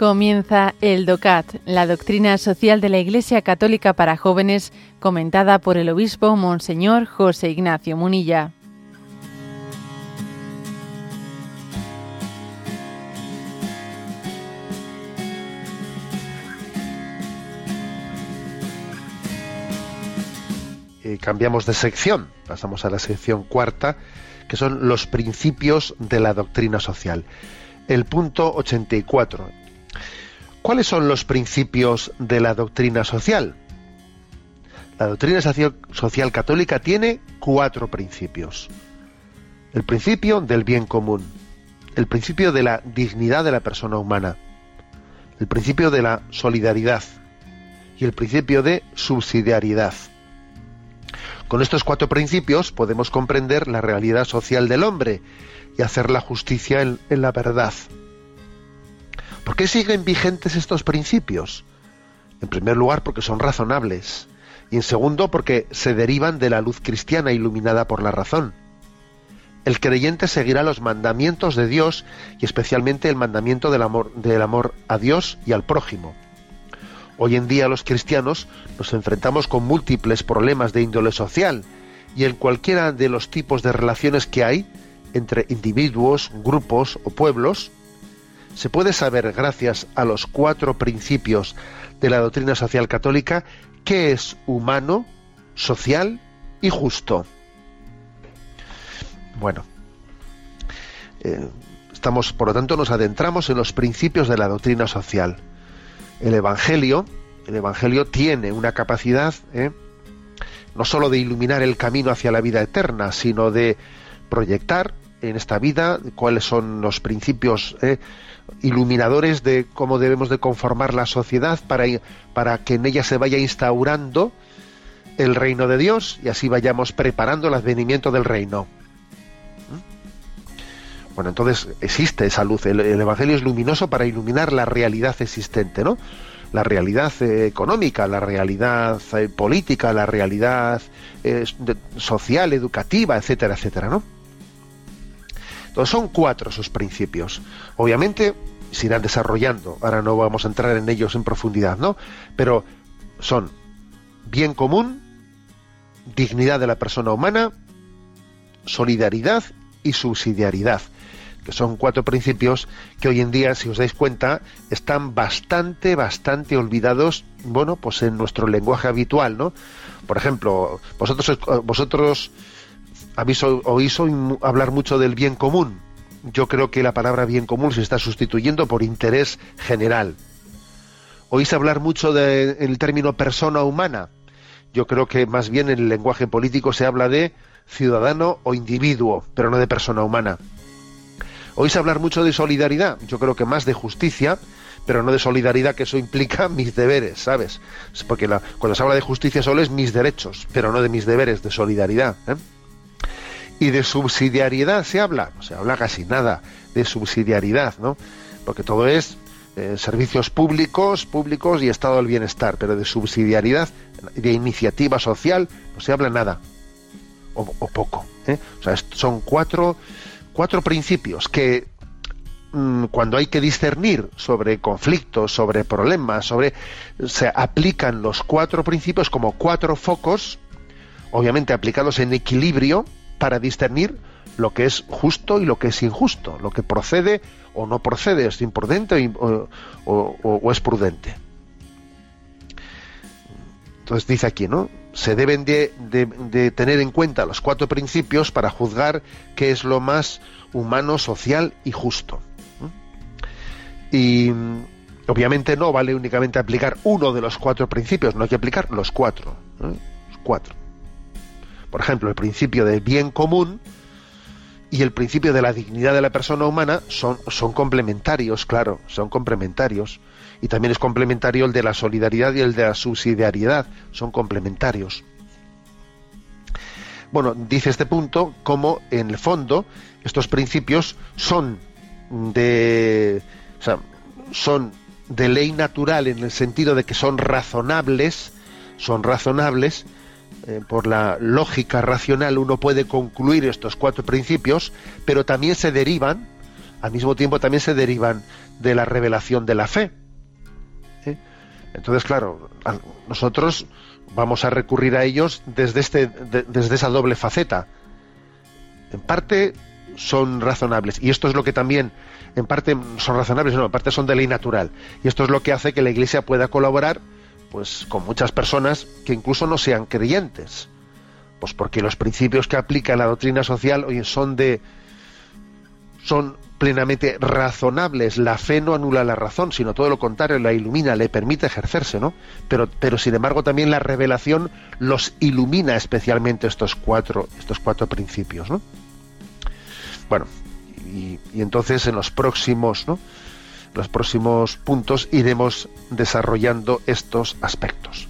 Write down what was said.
Comienza el DOCAT, la doctrina social de la Iglesia Católica para jóvenes, comentada por el obispo Monseñor José Ignacio Munilla. Eh, cambiamos de sección, pasamos a la sección cuarta, que son los principios de la doctrina social. El punto 84. ¿Cuáles son los principios de la doctrina social? La doctrina social católica tiene cuatro principios. El principio del bien común, el principio de la dignidad de la persona humana, el principio de la solidaridad y el principio de subsidiariedad. Con estos cuatro principios podemos comprender la realidad social del hombre y hacer la justicia en, en la verdad. ¿Por qué siguen vigentes estos principios? En primer lugar, porque son razonables. Y en segundo, porque se derivan de la luz cristiana iluminada por la razón. El creyente seguirá los mandamientos de Dios y especialmente el mandamiento del amor, del amor a Dios y al prójimo. Hoy en día los cristianos nos enfrentamos con múltiples problemas de índole social y en cualquiera de los tipos de relaciones que hay entre individuos, grupos o pueblos, se puede saber, gracias a los cuatro principios de la doctrina social católica, qué es humano, social y justo. Bueno, eh, estamos, por lo tanto, nos adentramos en los principios de la doctrina social. El Evangelio, el Evangelio tiene una capacidad, eh, no sólo de iluminar el camino hacia la vida eterna, sino de proyectar en esta vida cuáles son los principios eh, iluminadores de cómo debemos de conformar la sociedad para, para que en ella se vaya instaurando el reino de Dios y así vayamos preparando el advenimiento del reino. ¿Mm? Bueno, entonces existe esa luz. El, Evangelio es luminoso para iluminar la realidad existente, ¿no? La realidad eh, económica, la realidad eh, política, la realidad eh, social, educativa, etcétera, etcétera, ¿no? Entonces son cuatro esos principios. Obviamente se irán desarrollando. Ahora no vamos a entrar en ellos en profundidad, ¿no? Pero son bien común, dignidad de la persona humana, solidaridad y subsidiariedad, que son cuatro principios que hoy en día, si os dais cuenta, están bastante, bastante olvidados, bueno, pues en nuestro lenguaje habitual, ¿no? Por ejemplo, vosotros, vosotros habéis oído hablar mucho del bien común. Yo creo que la palabra bien común se está sustituyendo por interés general. Oís hablar mucho del término persona humana. Yo creo que más bien en el lenguaje político se habla de ciudadano o individuo, pero no de persona humana. Oís hablar mucho de solidaridad. Yo creo que más de justicia, pero no de solidaridad, que eso implica mis deberes, ¿sabes? Porque cuando se habla de justicia solo es mis derechos, pero no de mis deberes, de solidaridad. ¿eh? Y de subsidiariedad se habla, no se habla casi nada de subsidiariedad, ¿no? Porque todo es eh, servicios públicos, públicos y estado del bienestar, pero de subsidiariedad, de iniciativa social, no se habla nada, o, poco. ¿eh? O sea, son cuatro, cuatro principios que mm, cuando hay que discernir sobre conflictos, sobre problemas, sobre se aplican los cuatro principios como cuatro focos, obviamente aplicados en equilibrio, para discernir lo que es justo y lo que es injusto, lo que procede o no procede, es imprudente o, es prudente. Entonces dice aquí, ¿no? Se deben de, tener en cuenta los cuatro principios para juzgar qué es lo más humano, social y justo. Y obviamente no vale únicamente aplicar uno de los cuatro principios, no hay que aplicar los cuatro. Los cuatro por ejemplo, el principio del bien común y el principio de la dignidad de la persona humana son, son complementarios, claro, son complementarios. Y también es complementario el de la solidaridad y el de la subsidiariedad, son complementarios. Bueno, dice este punto como en el fondo estos principios son de, o sea, son de ley natural en el sentido de que son razonables, son razonables, eh, por la lógica racional uno puede concluir estos cuatro principios, pero también se derivan al mismo tiempo también se derivan de la revelación de la fe. Entonces, claro, nosotros vamos a recurrir a ellos desde, este, desde esa doble faceta. En parte son razonables, y esto es lo que también, en parte son razonables, no, en parte son de ley natural, y esto es lo que hace que la Iglesia pueda colaborar pues con muchas personas que incluso no sean creyentes. Pues porque los principios que aplica la doctrina social hoy son de son plenamente razonables. La fe no anula la razón, sino todo lo contrario, la ilumina, le permite ejercerse, ¿no? Pero, pero sin embargo también la revelación los ilumina especialmente estos cuatro, estos cuatro principios, ¿no? Bueno, y, y entonces en los próximos, ¿no? Los próximos puntos iremos desarrollando estos aspectos.